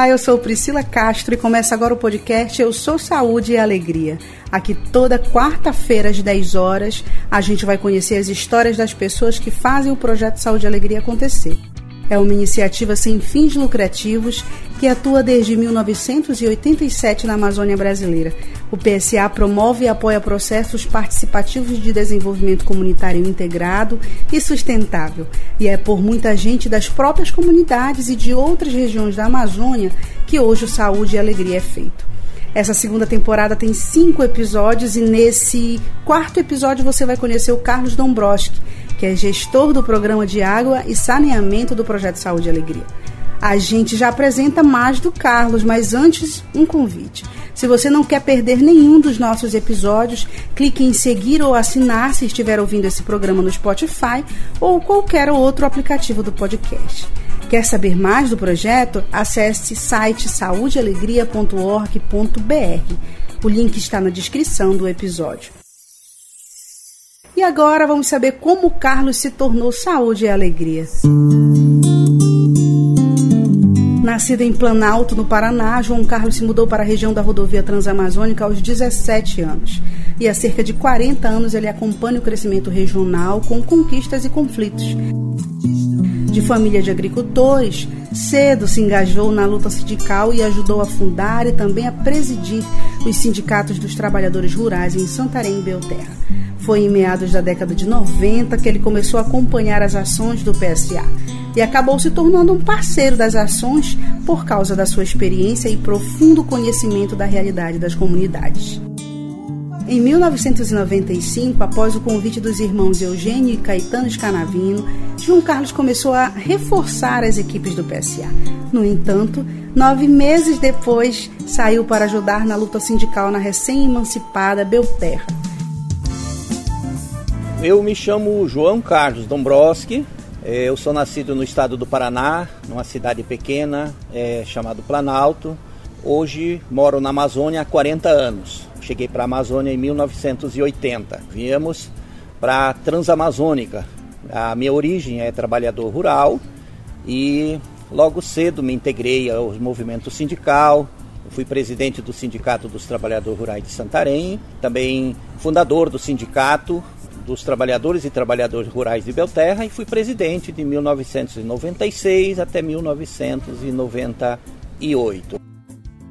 Olá, eu sou Priscila Castro e começa agora o podcast Eu Sou Saúde e Alegria. Aqui toda quarta-feira às 10 horas a gente vai conhecer as histórias das pessoas que fazem o projeto Saúde e Alegria acontecer. É uma iniciativa sem fins lucrativos que atua desde 1987 na Amazônia brasileira. O PSA promove e apoia processos participativos de desenvolvimento comunitário integrado e sustentável. E é por muita gente das próprias comunidades e de outras regiões da Amazônia que hoje o Saúde e Alegria é feito. Essa segunda temporada tem cinco episódios e nesse quarto episódio você vai conhecer o Carlos Dombrowski, que é gestor do programa de água e saneamento do projeto Saúde e Alegria. A gente já apresenta mais do Carlos, mas antes, um convite. Se você não quer perder nenhum dos nossos episódios, clique em seguir ou assinar se estiver ouvindo esse programa no Spotify ou qualquer outro aplicativo do podcast. Quer saber mais do projeto? Acesse site saudealegria.org.br. O link está na descrição do episódio. E agora vamos saber como Carlos se tornou saúde e alegria. Nascido em Planalto, no Paraná, João Carlos se mudou para a região da rodovia transamazônica aos 17 anos. E há cerca de 40 anos ele acompanha o crescimento regional com conquistas e conflitos. De família de agricultores, cedo se engajou na luta sindical e ajudou a fundar e também a presidir os sindicatos dos trabalhadores rurais em Santarém e Belterra. Foi em meados da década de 90 que ele começou a acompanhar as ações do PSA e acabou se tornando um parceiro das ações por causa da sua experiência e profundo conhecimento da realidade das comunidades. Em 1995, após o convite dos irmãos Eugênio e Caetano Scanavino, João Carlos começou a reforçar as equipes do PSA. No entanto, nove meses depois, saiu para ajudar na luta sindical na recém-emancipada Belterra. Eu me chamo João Carlos Dombrowski, é, eu sou nascido no estado do Paraná, numa cidade pequena é, chamada Planalto. Hoje moro na Amazônia há 40 anos. Cheguei para a Amazônia em 1980. Viemos para a Transamazônica. A minha origem é trabalhador rural e logo cedo me integrei ao movimento sindical. fui presidente do Sindicato dos Trabalhadores Rurais de Santarém, também fundador do sindicato dos Trabalhadores e Trabalhadoras Rurais de Belterra e fui presidente de 1996 até 1998.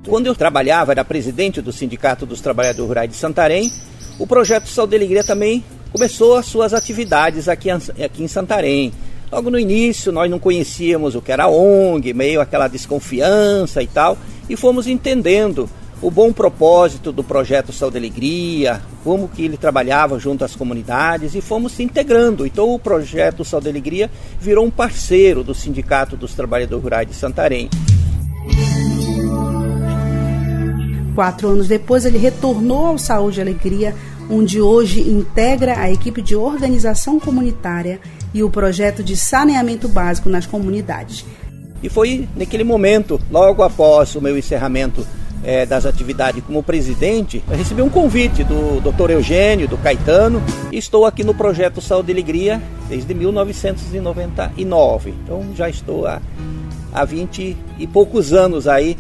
Quando eu trabalhava, era presidente do Sindicato dos Trabalhadores Rurais de Santarém, o projeto Saúde e Alegria também começou as suas atividades aqui, aqui em Santarém. Logo no início, nós não conhecíamos o que era ONG, meio aquela desconfiança e tal, e fomos entendendo o bom propósito do projeto Saúde e Alegria, como que ele trabalhava junto às comunidades e fomos se integrando. Então o projeto Saúde e Alegria virou um parceiro do Sindicato dos Trabalhadores Rurais de Santarém. Quatro anos depois, ele retornou ao Saúde e Alegria, onde hoje integra a equipe de organização comunitária e o projeto de saneamento básico nas comunidades. E foi naquele momento, logo após o meu encerramento é, das atividades como presidente, eu recebi um convite do Dr. Eugênio, do Caetano, estou aqui no projeto Saúde e Alegria desde 1999. Então já estou há, há 20 e poucos anos aí,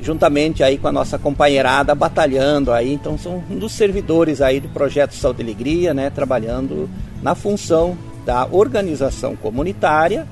juntamente aí com a nossa companheirada, batalhando aí. Então são um dos servidores aí do projeto Saúde e Alegria, né, trabalhando na função da organização comunitária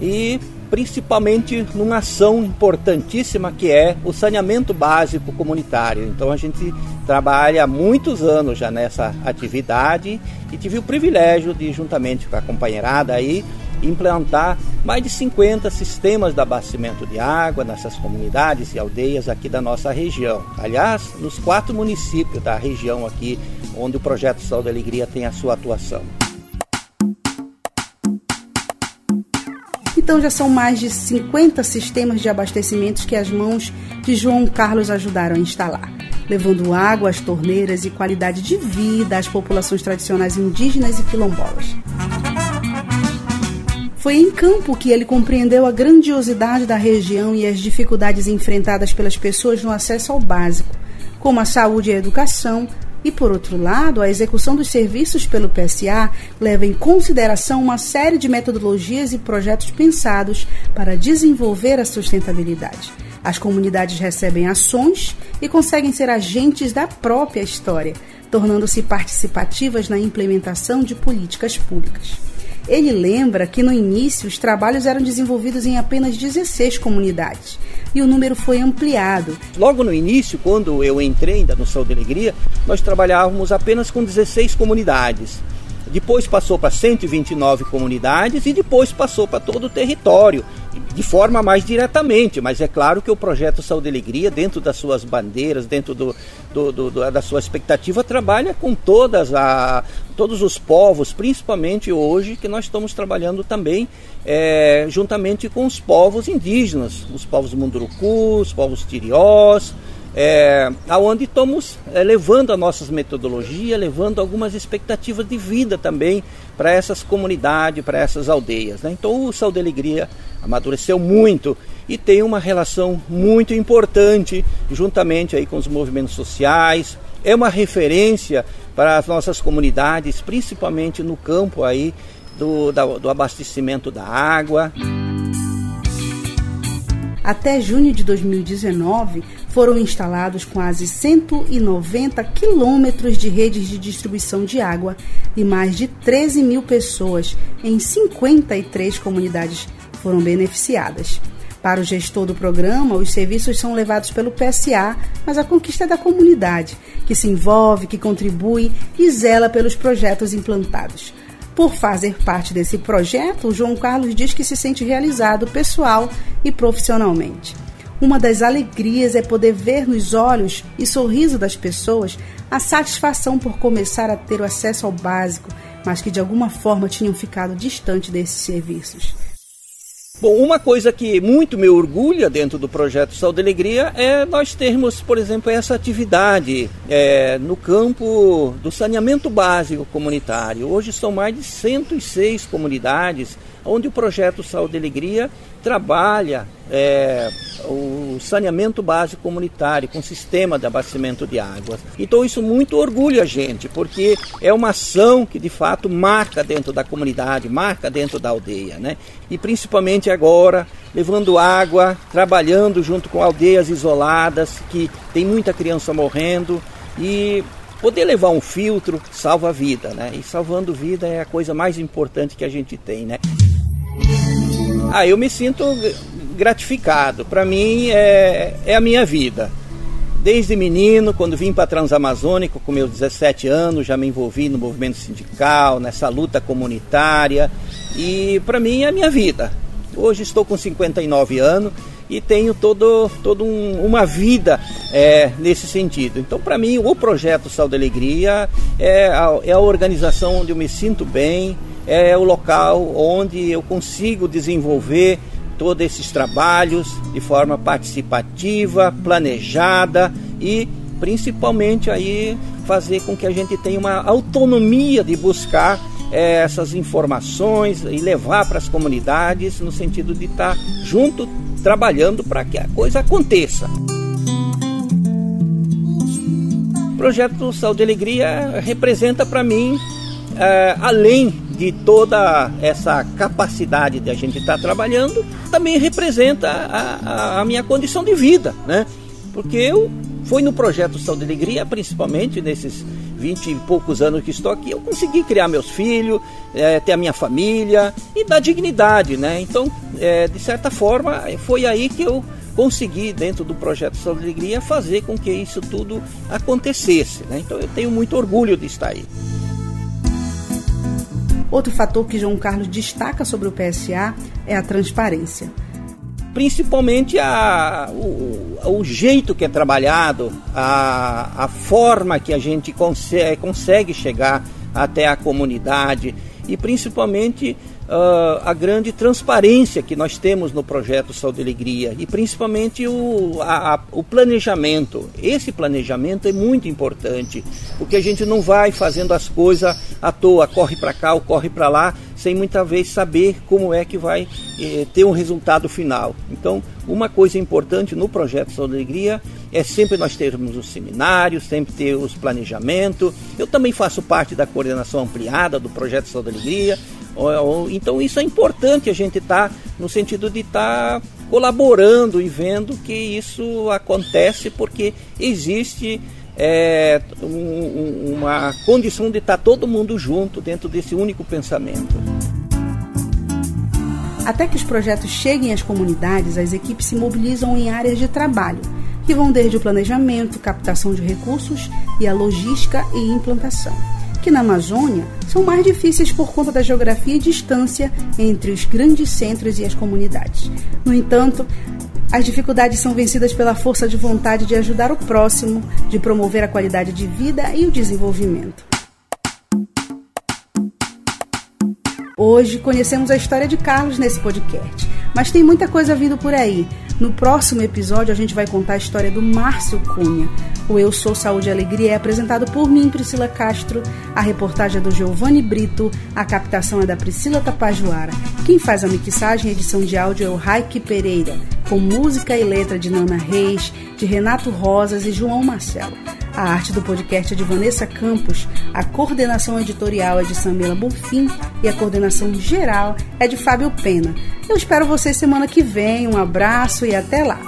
e principalmente numa ação importantíssima que é o saneamento básico comunitário. Então a gente trabalha há muitos anos já nessa atividade e tive o privilégio de, juntamente com a companheirada aí, implantar mais de 50 sistemas de abastecimento de água nessas comunidades e aldeias aqui da nossa região. Aliás, nos quatro municípios da região aqui onde o projeto Saúde e Alegria tem a sua atuação. Então já são mais de 50 sistemas de abastecimentos que as mãos de João Carlos ajudaram a instalar, levando água às torneiras e qualidade de vida às populações tradicionais indígenas e quilombolas. Foi em campo que ele compreendeu a grandiosidade da região e as dificuldades enfrentadas pelas pessoas no acesso ao básico, como a saúde e a educação, E por outro lado, a execução dos serviços pelo PSA leva em consideração uma série de metodologias e projetos pensados para desenvolver a sustentabilidade. As comunidades recebem ações e conseguem ser agentes da própria história, tornando-se participativas na implementação de políticas públicas. Ele lembra que no início os trabalhos eram desenvolvidos em apenas 16 comunidades e o número foi ampliado. Logo no início, quando eu entrei ainda no Sol de Alegria, nós trabalhávamos apenas com 16 comunidades. Depois passou para 129 comunidades e depois passou para todo o território de forma mais diretamente, mas é claro que o projeto Saúde e Alegria, dentro das suas bandeiras, dentro do, do, do, da sua expectativa, trabalha com todas a, todos os povos, principalmente hoje que nós estamos trabalhando também é, juntamente com os povos indígenas, os povos Munduruku, os povos Tiriós, é, aonde estamos é, levando a nossas metodologias, levando algumas expectativas de vida também para essas comunidades, para essas aldeias. Né? Então o Saúde Alegria amadureceu muito e tem uma relação muito importante juntamente aí com os movimentos sociais. É uma referência para as nossas comunidades, principalmente no campo aí do, da, do abastecimento da água. Até junho de 2019, foram instalados quase 190 quilômetros de redes de distribuição de água e mais de 13 mil pessoas em 53 comunidades foram beneficiadas. Para o gestor do programa, os serviços são levados pelo PSA, mas a conquista é da comunidade, que se envolve, que contribui e zela pelos projetos implantados. Por fazer parte desse projeto, João Carlos diz que se sente realizado pessoal e profissionalmente. Uma das alegrias é poder ver nos olhos e sorriso das pessoas a satisfação por começar a ter o acesso ao básico, mas que de alguma forma tinham ficado distante desses serviços. Bom, uma coisa que muito me orgulha dentro do projeto Saúde e Alegria é nós termos, por exemplo, essa atividade é, no campo do saneamento básico comunitário. Hoje são mais de 106 comunidades onde o projeto Saúde e Alegria trabalha é, o saneamento básico comunitário com sistema de abastecimento de águas. Então isso muito orgulha a gente, porque é uma ação que de fato marca dentro da comunidade, marca dentro da aldeia, né? E principalmente agora levando água, trabalhando junto com aldeias isoladas que tem muita criança morrendo e poder levar um filtro salva vida, né? E salvando vida é a coisa mais importante que a gente tem, né? Ah, eu me sinto gratificado. Para mim é, é a minha vida. Desde menino, quando vim para Transamazônico com meus 17 anos, já me envolvi no movimento sindical, nessa luta comunitária e para mim é a minha vida. Hoje estou com 59 anos e tenho todo, todo um, uma vida é, nesse sentido. Então, para mim, o projeto Saúde e Alegria é a, é a organização onde eu me sinto bem, é o local onde eu consigo desenvolver todos esses trabalhos de forma participativa, planejada e principalmente aí fazer com que a gente tenha uma autonomia de buscar é, essas informações e levar para as comunidades no sentido de estar junto trabalhando para que a coisa aconteça. O projeto Saúde e Alegria representa para mim, é, além de toda essa capacidade de a gente estar tá trabalhando, também representa a, a, a, minha condição de vida, né? Porque eu fui no projeto Saúde e Alegria, principalmente nesses 20 e poucos anos que estou aqui, eu consegui criar meus filhos, é, ter a minha família e dar dignidade, né? Então, é, de certa forma, foi aí que eu consegui, dentro do projeto Saúde e Alegria, fazer com que isso tudo acontecesse, né? Então, eu tenho muito orgulho de estar aí. Outro fator que João Carlos destaca sobre o PSA é a transparência. Principalmente a, o, o jeito que é trabalhado, a, a forma que a gente consegue, consegue chegar até a comunidade e principalmente uh, a grande transparência que nós temos no projeto Saúde e Alegria e principalmente o, a, a, o planejamento. Esse planejamento é muito importante, porque a gente não vai fazendo as coisas à toa, corre para cá ou corre para lá, sem muitas vezes saber como é que vai eh, ter um resultado final. Então, uma coisa importante no projeto Saúde Alegria é sempre nós termos os seminários, sempre ter os planejamentos. Eu também faço parte da coordenação ampliada do projeto Saúde Alegria. Então isso é importante a gente estar tá, no sentido de estar tá colaborando e vendo que isso acontece porque existe é, um, uma condição de estar tá todo mundo junto dentro desse único pensamento. Até que os projetos cheguem às comunidades, as equipes se mobilizam em áreas de trabalho, que vão desde o planejamento, captação de recursos e a logística e implantação, que na Amazônia são mais difíceis por conta da geografia e distância entre os grandes centros e as comunidades. No entanto, as dificuldades são vencidas pela força de vontade de ajudar o próximo, de promover a qualidade de vida e o desenvolvimento. Hoje conhecemos a história de Carlos nesse podcast, mas tem muita coisa vindo por aí. No próximo episódio a gente vai contar a história do Márcio Cunha. O Eu Sou Saúde e Alegria é apresentado por mim, Priscila Castro. A reportagem é do Giovanni Brito, a captação é da Priscila Tapajuara. Quem faz a mixagem e edição de áudio é o Raik Pereira, com música e letra de Nana Reis, de Renato Rosas e João Marcelo. A arte do podcast é de Vanessa Campos, a coordenação editorial é de Samela Bonfim e a coordenação geral é de Fábio Pena. Eu espero vocês semana que vem. Um abraço e até lá!